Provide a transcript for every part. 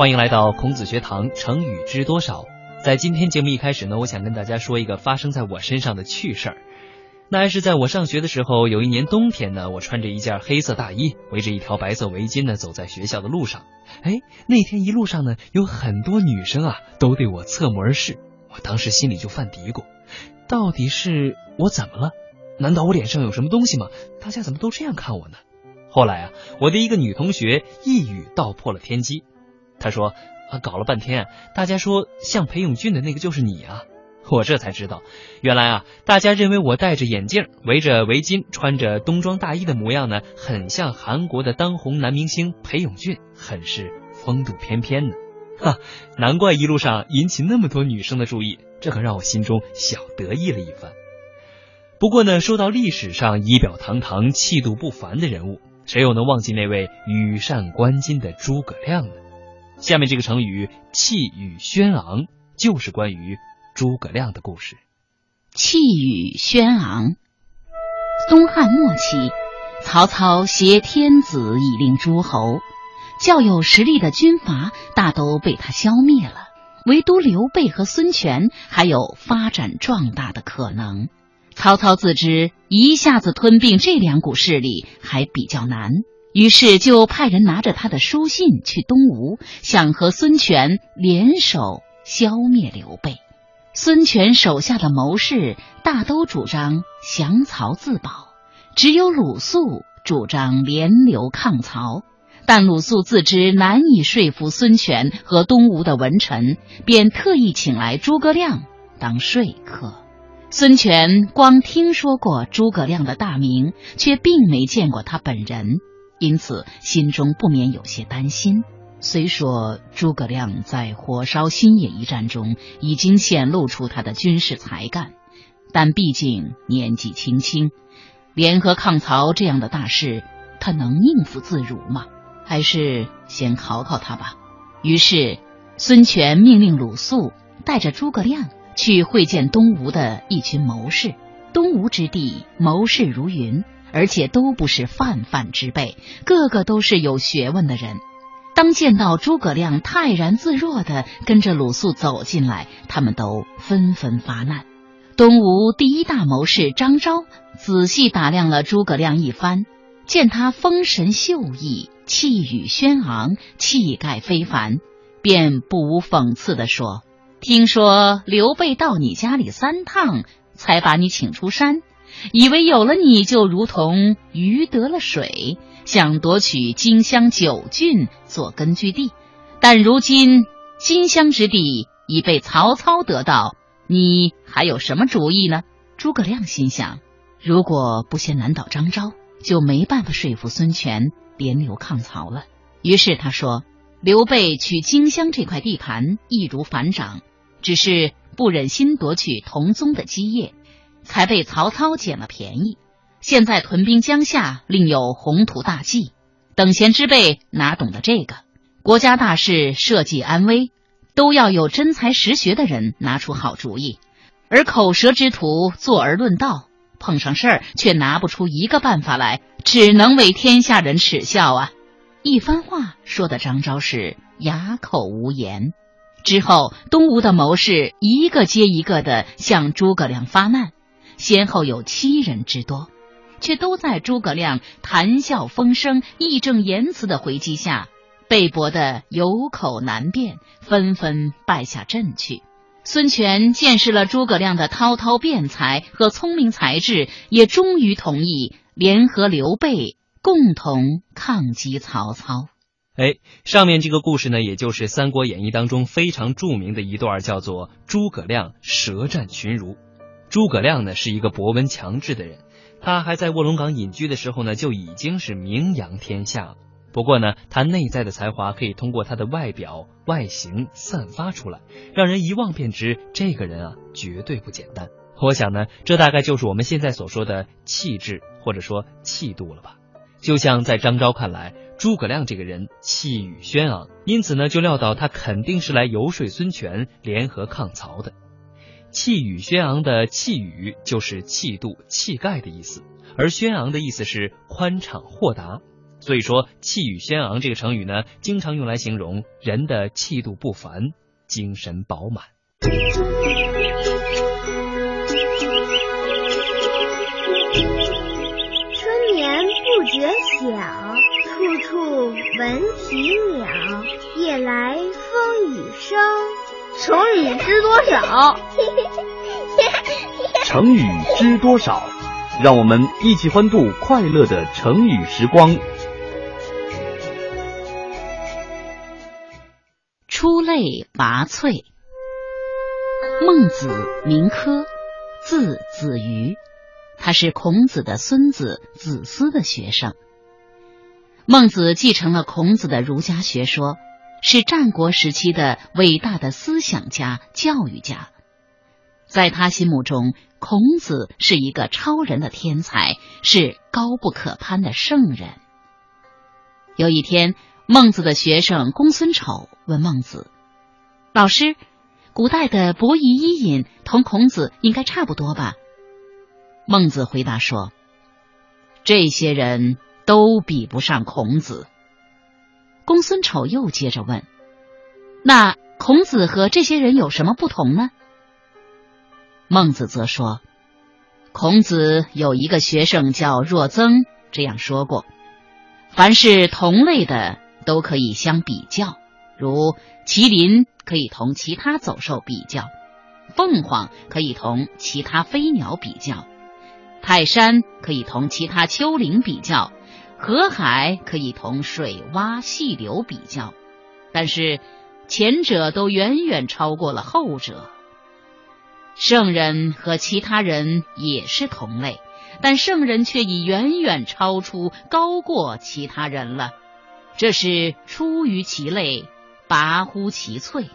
欢迎来到孔子学堂，成语知多少？在今天节目一开始呢，我想跟大家说一个发生在我身上的趣事儿。那还是在我上学的时候，有一年冬天呢，我穿着一件黑色大衣，围着一条白色围巾呢，走在学校的路上。哎，那天一路上呢，有很多女生啊，都对我侧目而视。我当时心里就犯嘀咕：到底是我怎么了？难道我脸上有什么东西吗？大家怎么都这样看我呢？后来啊，我的一个女同学一语道破了天机。他说：“啊，搞了半天，大家说像裴勇俊的那个就是你啊。”我这才知道，原来啊，大家认为我戴着眼镜、围着围巾、穿着冬装大衣的模样呢，很像韩国的当红男明星裴勇俊，很是风度翩翩呢。哈，难怪一路上引起那么多女生的注意，这可让我心中小得意了一番。不过呢，说到历史上仪表堂堂、气度不凡的人物，谁又能忘记那位羽扇纶巾的诸葛亮呢？下面这个成语“气宇轩昂”就是关于。诸葛亮的故事，气宇轩昂。东汉末期，曹操挟天子以令诸侯，较有实力的军阀大都被他消灭了，唯独刘备和孙权还有发展壮大的可能。曹操自知一下子吞并这两股势力还比较难，于是就派人拿着他的书信去东吴，想和孙权联手消灭刘备。孙权手下的谋士大都主张降曹自保，只有鲁肃主张联刘抗曹。但鲁肃自知难以说服孙权和东吴的文臣，便特意请来诸葛亮当说客。孙权光听说过诸葛亮的大名，却并没见过他本人，因此心中不免有些担心。虽说诸葛亮在火烧新野一战中已经显露出他的军事才干，但毕竟年纪轻轻，联合抗曹这样的大事，他能应付自如吗？还是先考考他吧。于是，孙权命令鲁肃带着诸葛亮去会见东吴的一群谋士。东吴之地，谋士如云，而且都不是泛泛之辈，个个都是有学问的人。当见到诸葛亮泰然自若的跟着鲁肃走进来，他们都纷纷发难。东吴第一大谋士张昭仔细打量了诸葛亮一番，见他风神秀逸，气宇轩昂，气概非凡，便不无讽刺地说：“听说刘备到你家里三趟，才把你请出山，以为有了你就如同鱼得了水。”想夺取荆襄九郡做根据地，但如今荆襄之地已被曹操得到，你还有什么主意呢？诸葛亮心想，如果不先难倒张昭，就没办法说服孙权联刘抗曹了。于是他说：“刘备取荆襄这块地盘易如反掌，只是不忍心夺取同宗的基业，才被曹操捡了便宜。”现在屯兵江夏，另有宏图大计。等闲之辈哪懂得这个？国家大事、社稷安危，都要有真才实学的人拿出好主意。而口舌之徒坐而论道，碰上事儿却拿不出一个办法来，只能为天下人耻笑啊！一番话说的张昭是哑口无言。之后，东吴的谋士一个接一个的向诸葛亮发难，先后有七人之多。却都在诸葛亮谈笑风生、义正言辞的回击下，被驳得有口难辩，纷纷败下阵去。孙权见识了诸葛亮的滔滔辩才和聪明才智，也终于同意联合刘备，共同抗击曹操。哎，上面这个故事呢，也就是《三国演义》当中非常著名的一段，叫做诸葛亮舌战群儒。诸葛亮呢，是一个博闻强志的人。他还在卧龙岗隐居的时候呢，就已经是名扬天下了。不过呢，他内在的才华可以通过他的外表外形散发出来，让人一望便知这个人啊绝对不简单。我想呢，这大概就是我们现在所说的气质或者说气度了吧。就像在张昭看来，诸葛亮这个人气宇轩昂，因此呢，就料到他肯定是来游说孙权联合抗曹的。气宇轩昂的气宇就是气度、气概的意思，而轩昂的意思是宽敞豁达。所以说，气宇轩昂这个成语呢，经常用来形容人的气度不凡、精神饱满。春眠不觉晓，处处闻啼鸟。夜来风雨声，成语知多少？成语知多少？让我们一起欢度快乐的成语时光。出类拔萃。孟子名轲，字子瑜，他是孔子的孙子子思的学生。孟子继承了孔子的儒家学说，是战国时期的伟大的思想家、教育家。在他心目中，孔子是一个超人的天才，是高不可攀的圣人。有一天，孟子的学生公孙丑问孟子：“老师，古代的伯夷、伊尹同孔子应该差不多吧？”孟子回答说：“这些人都比不上孔子。”公孙丑又接着问：“那孔子和这些人有什么不同呢？”孟子则说：“孔子有一个学生叫若曾，这样说过：凡是同类的。”都可以相比较，如麒麟可以同其他走兽比较，凤凰可以同其他飞鸟比较，泰山可以同其他丘陵比较，河海可以同水洼细流比较，但是前者都远远超过了后者。圣人和其他人也是同类，但圣人却已远远超出、高过其他人了。这是出于其类，拔乎其萃。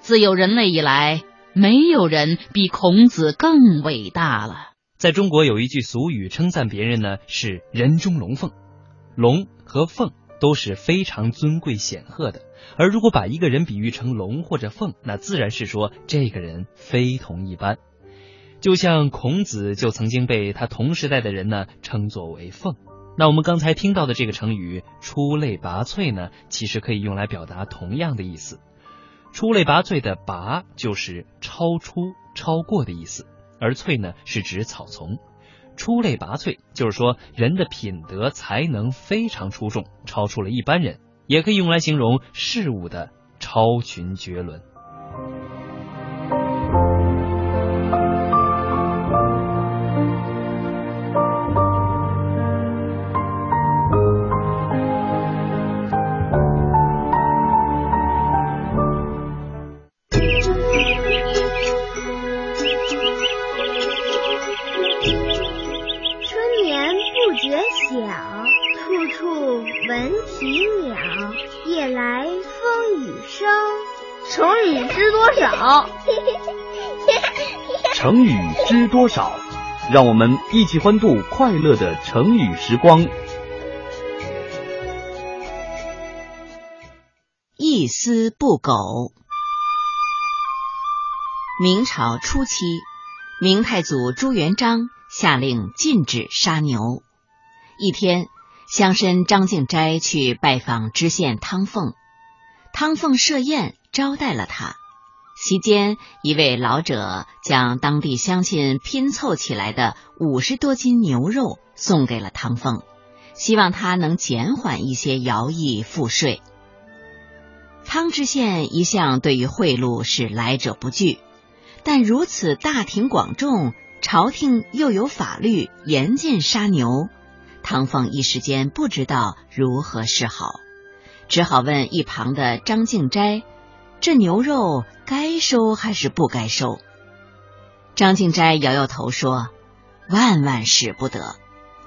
自有人类以来，没有人比孔子更伟大了。在中国有一句俗语称赞别人呢，是“人中龙凤”。龙和凤都是非常尊贵显赫的，而如果把一个人比喻成龙或者凤，那自然是说这个人非同一般。就像孔子就曾经被他同时代的人呢称作为凤。那我们刚才听到的这个成语“出类拔萃”呢，其实可以用来表达同样的意思。出类拔萃的“拔”就是超出、超过的意思，而“翠”呢是指草丛。出类拔萃就是说人的品德才能非常出众，超出了一般人，也可以用来形容事物的超群绝伦。少？让我们一起欢度快乐的成语时光。一丝不苟。明朝初期，明太祖朱元璋下令禁止杀牛。一天，乡绅张敬斋去拜访知县汤凤，汤凤设宴。招待了他。席间，一位老者将当地乡亲拼凑起来的五十多斤牛肉送给了唐凤，希望他能减缓一些徭役赋税。汤知县一向对于贿赂是来者不拒，但如此大庭广众，朝廷又有法律严禁杀牛，唐凤一时间不知道如何是好，只好问一旁的张敬斋。这牛肉该收还是不该收？张敬斋摇摇头说：“万万使不得！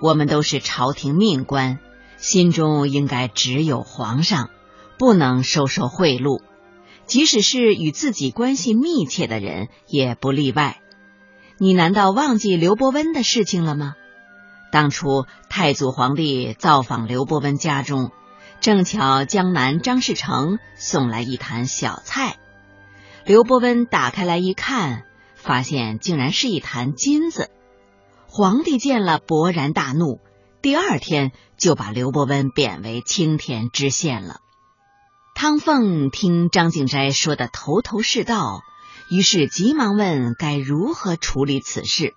我们都是朝廷命官，心中应该只有皇上，不能收受贿赂。即使是与自己关系密切的人，也不例外。你难道忘记刘伯温的事情了吗？当初太祖皇帝造访刘伯温家中。”正巧江南张士诚送来一坛小菜，刘伯温打开来一看，发现竟然是一坛金子。皇帝见了勃然大怒，第二天就把刘伯温贬为青田知县了。汤凤听张敬斋说的头头是道，于是急忙问该如何处理此事。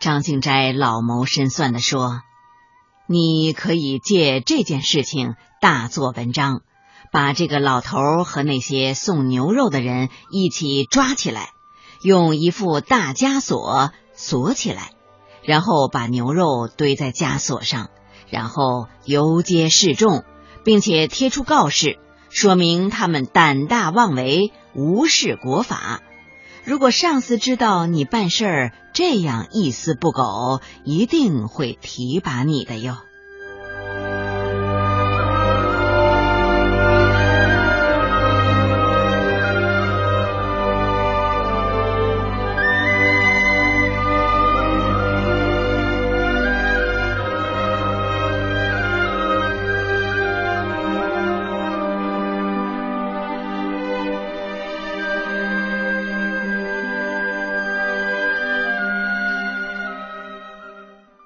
张敬斋老谋深算的说：“你可以借这件事情大做文章，把这个老头和那些送牛肉的人一起抓起来，用一副大枷锁锁起来，然后把牛肉堆在枷锁上，然后游街示众，并且贴出告示。”说明他们胆大妄为，无视国法。如果上司知道你办事儿这样一丝不苟，一定会提拔你的哟。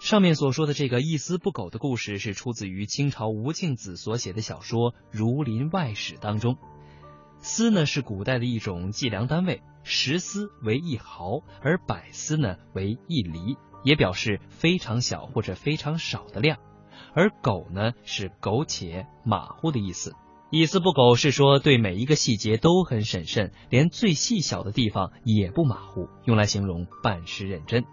上面所说的这个一丝不苟的故事，是出自于清朝吴敬梓所写的小说《儒林外史》当中。丝呢是古代的一种计量单位，十丝为一毫，而百丝呢为一厘，也表示非常小或者非常少的量。而苟呢是苟且、马虎的意思。一丝不苟是说对每一个细节都很审慎，连最细小的地方也不马虎，用来形容办事认真。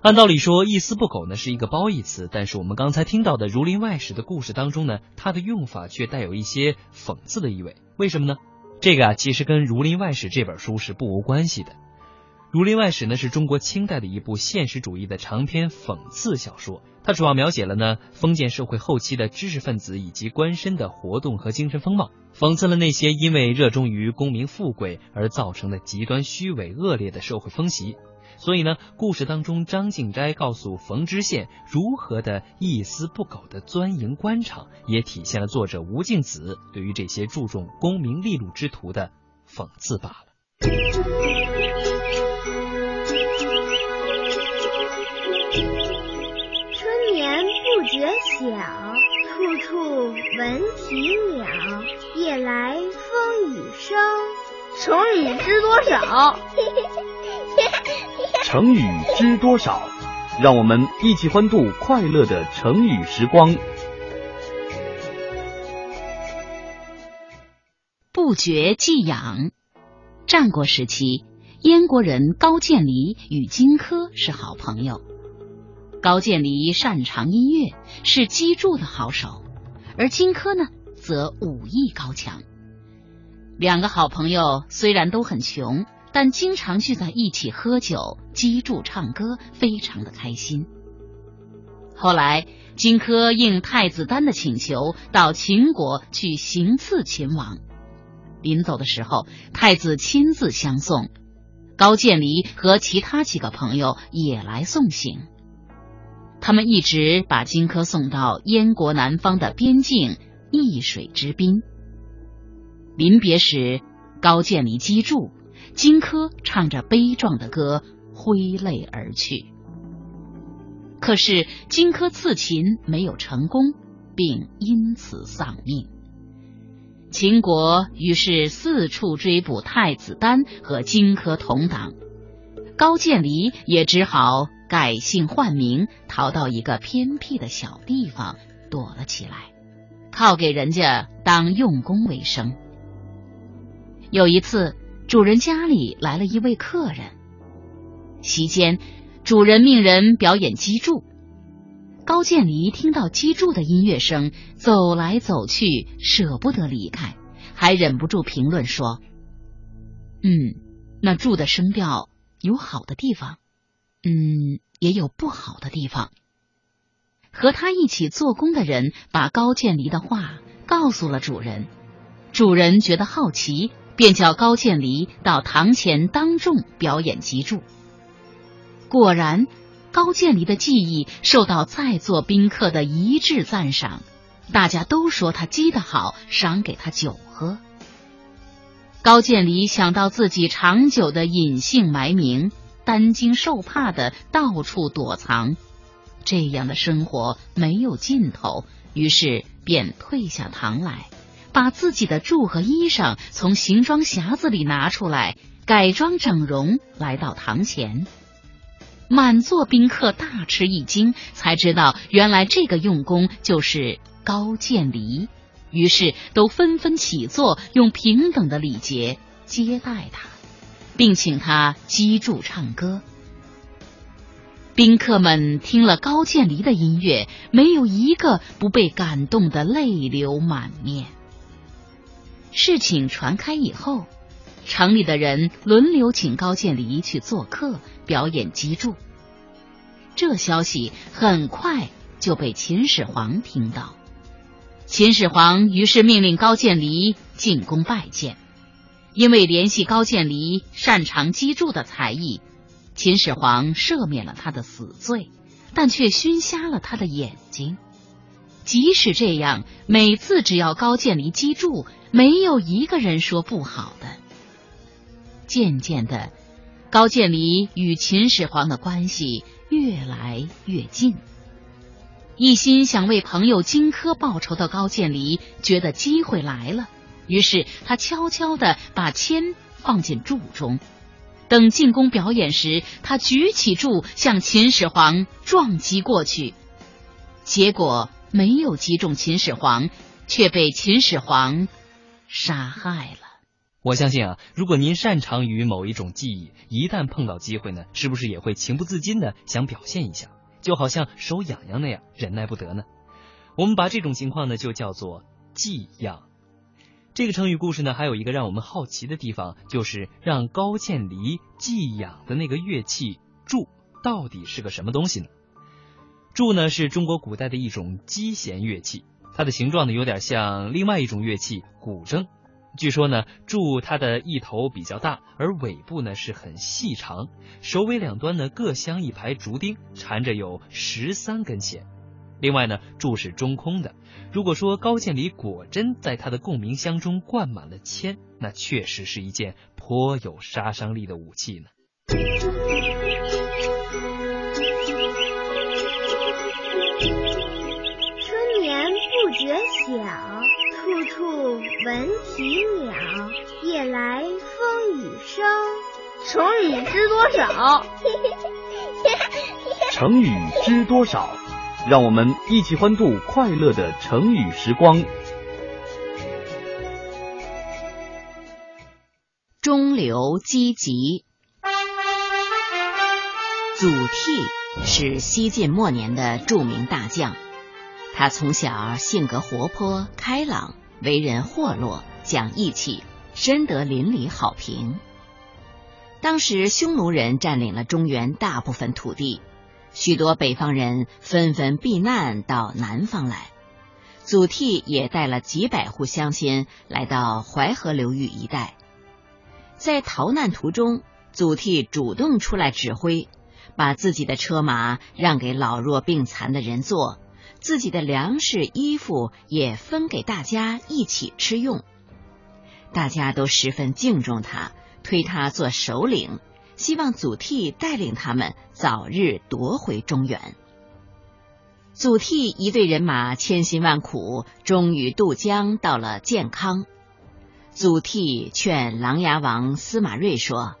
按道理说，一丝不苟呢是一个褒义词，但是我们刚才听到的《儒林外史》的故事当中呢，它的用法却带有一些讽刺的意味。为什么呢？这个啊，其实跟《儒林外史》这本书是不无关系的。《儒林外史》呢是中国清代的一部现实主义的长篇讽刺小说，它主要描写了呢封建社会后期的知识分子以及官绅的活动和精神风貌，讽刺了那些因为热衷于功名富贵而造成的极端虚伪恶劣的社会风习。所以呢，故事当中张敬斋告诉冯知县如何的一丝不苟的钻营官场，也体现了作者吴敬梓对于这些注重功名利禄之徒的讽刺罢了。春眠不觉晓，处处闻啼鸟，夜来风雨声。成语知多少？成语知多少？让我们一起欢度快乐的成语时光。不绝寄养。战国时期，燕国人高渐离与荆轲是好朋友。高渐离擅长音乐，是击筑的好手，而荆轲呢，则武艺高强。两个好朋友虽然都很穷。但经常聚在一起喝酒、击筑、唱歌，非常的开心。后来，荆轲应太子丹的请求，到秦国去行刺秦王。临走的时候，太子亲自相送，高渐离和其他几个朋友也来送行。他们一直把荆轲送到燕国南方的边境易水之滨。临别时，高渐离击筑。荆轲唱着悲壮的歌，挥泪而去。可是荆轲刺秦没有成功，并因此丧命。秦国于是四处追捕太子丹和荆轲同党，高渐离也只好改姓换名，逃到一个偏僻的小地方躲了起来，靠给人家当用工为生。有一次。主人家里来了一位客人，席间，主人命人表演击筑。高渐离听到击筑的音乐声，走来走去，舍不得离开，还忍不住评论说：“嗯，那筑的声调有好的地方，嗯，也有不好的地方。”和他一起做工的人把高渐离的话告诉了主人，主人觉得好奇。便叫高渐离到堂前当众表演击筑。果然，高渐离的技艺受到在座宾客的一致赞赏，大家都说他击得好，赏给他酒喝。高渐离想到自己长久的隐姓埋名、担惊受怕的到处躲藏，这样的生活没有尽头，于是便退下堂来，把自己的柱和衣裳从行装匣子里拿出来，改装整容，来到堂前。满座宾客大吃一惊，才知道原来这个用功就是高渐离，于是都纷纷起坐，用平等的礼节接待他，并请他击筑唱歌。宾客们听了高渐离的音乐，没有一个不被感动的泪流满面。事情传开以后。城里的人轮流请高渐离去做客，表演击筑。这消息很快就被秦始皇听到，秦始皇于是命令高渐离进宫拜见。因为联系高渐离擅长击筑的才艺，秦始皇赦免了他的死罪，但却熏瞎了他的眼睛。即使这样，每次只要高渐离击筑，没有一个人说不好的。渐渐的，高渐离与秦始皇的关系越来越近。一心想为朋友荆轲报仇的高渐离觉得机会来了，于是他悄悄的把铅放进柱中，等进宫表演时，他举起柱向秦始皇撞击过去，结果没有击中秦始皇，却被秦始皇杀害了。我相信啊，如果您擅长于某一种技艺，一旦碰到机会呢，是不是也会情不自禁的想表现一下，就好像手痒痒那样，忍耐不得呢？我们把这种情况呢，就叫做技痒。这个成语故事呢，还有一个让我们好奇的地方，就是让高渐离寄养的那个乐器柱，到底是个什么东西呢？柱呢，是中国古代的一种击弦乐器，它的形状呢，有点像另外一种乐器古筝。据说呢，柱它的一头比较大，而尾部呢是很细长，首尾两端呢各镶一排竹钉，缠着有十三根弦。另外呢，柱是中空的。如果说高渐离果真在他的共鸣箱中灌满了铅，那确实是一件颇有杀伤力的武器呢。风雨声。成语知多少？成语知多少？让我们一起欢度快乐的成语时光。中流击楫。祖逖是西晋末年的著名大将。他从小性格活泼开朗，为人豁落，讲义气，深得邻里好评。当时匈奴人占领了中原大部分土地，许多北方人纷纷避难到南方来。祖逖也带了几百户乡亲来到淮河流域一带。在逃难途中，祖逖主动出来指挥，把自己的车马让给老弱病残的人坐。自己的粮食、衣服也分给大家一起吃用，大家都十分敬重他，推他做首领，希望祖逖带领他们早日夺回中原。祖逖一队人马千辛万苦，终于渡江到了建康。祖逖劝琅琊王司马睿说：“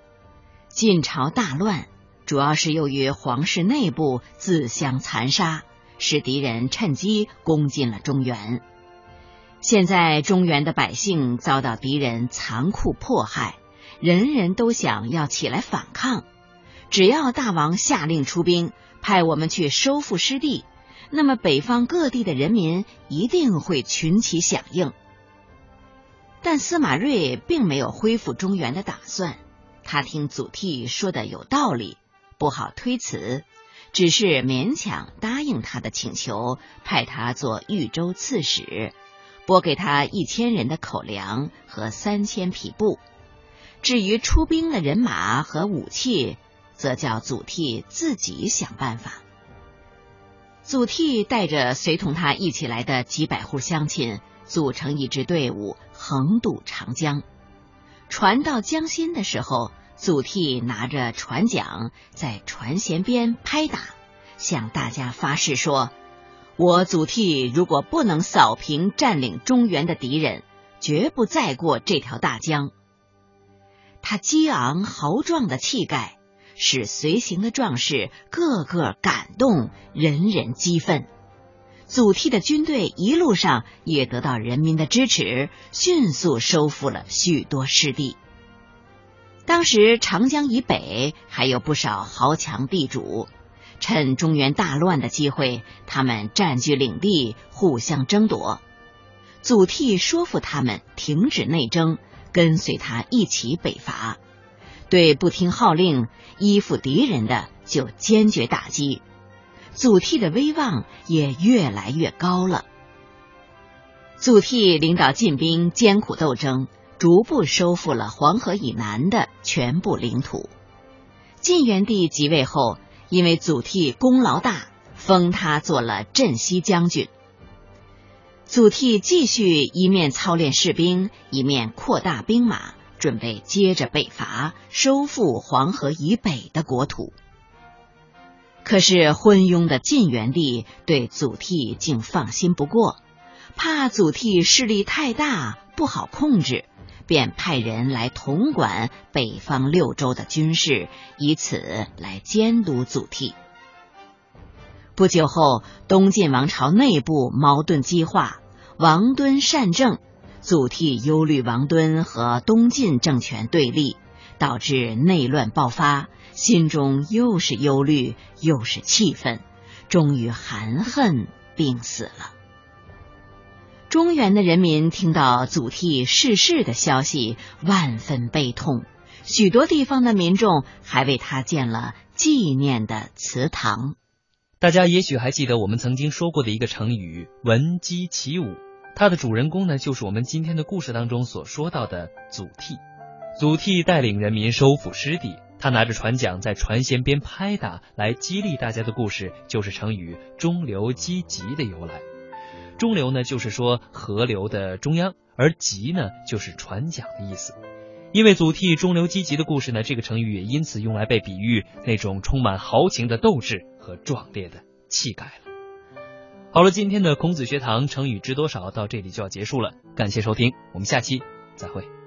晋朝大乱，主要是由于皇室内部自相残杀。”使敌人趁机攻进了中原。现在中原的百姓遭到敌人残酷迫害，人人都想要起来反抗。只要大王下令出兵，派我们去收复失地，那么北方各地的人民一定会群起响应。但司马睿并没有恢复中原的打算，他听祖逖说的有道理，不好推辞。只是勉强答应他的请求，派他做豫州刺史，拨给他一千人的口粮和三千匹布。至于出兵的人马和武器，则叫祖逖自己想办法。祖逖带着随同他一起来的几百户乡亲，组成一支队伍，横渡长江。船到江心的时候。祖逖拿着船桨在船舷边拍打，向大家发誓说：“我祖逖如果不能扫平占领中原的敌人，绝不再过这条大江。”他激昂豪壮的气概，使随行的壮士个个感动，人人激愤。祖逖的军队一路上也得到人民的支持，迅速收复了许多失地。当时长江以北还有不少豪强地主，趁中原大乱的机会，他们占据领地，互相争夺。祖逖说服他们停止内争，跟随他一起北伐。对不听号令、依附敌人的，就坚决打击。祖逖的威望也越来越高了。祖逖领导晋兵艰苦斗争，逐步收复了黄河以南的全部领土。晋元帝即位后，因为祖逖功劳大，封他做了镇西将军。祖逖继续一面操练士兵，一面扩大兵马，准备接着北伐，收复黄河以北的国土。可是昏庸的晋元帝对祖逖竟放心不过，怕祖逖势力太大不好控制，便派人来统管北方六州的军事，以此来监督祖逖。不久后，东晋王朝内部矛盾激化，王敦擅政，祖逖忧虑王敦和东晋政权对立。导致内乱爆发，心中又是忧虑又是气愤，终于含恨病死了。中原的人民听到祖逖逝世的消息，万分悲痛，许多地方的民众还为他建了纪念的祠堂。大家也许还记得我们曾经说过的一个成语“闻鸡起舞”，它的主人公呢，就是我们今天的故事当中所说到的祖逖。祖逖带领人民收复失地，他拿着船桨在船舷边拍打，来激励大家的故事，就是成语“中流击楫”的由来。中流呢，就是说河流的中央，而楫呢，就是船桨的意思。因为祖逖中流击楫的故事呢，这个成语也因此用来被比喻那种充满豪情的斗志和壮烈的气概了。好了，今天的孔子学堂成语知多少到这里就要结束了，感谢收听，我们下期再会。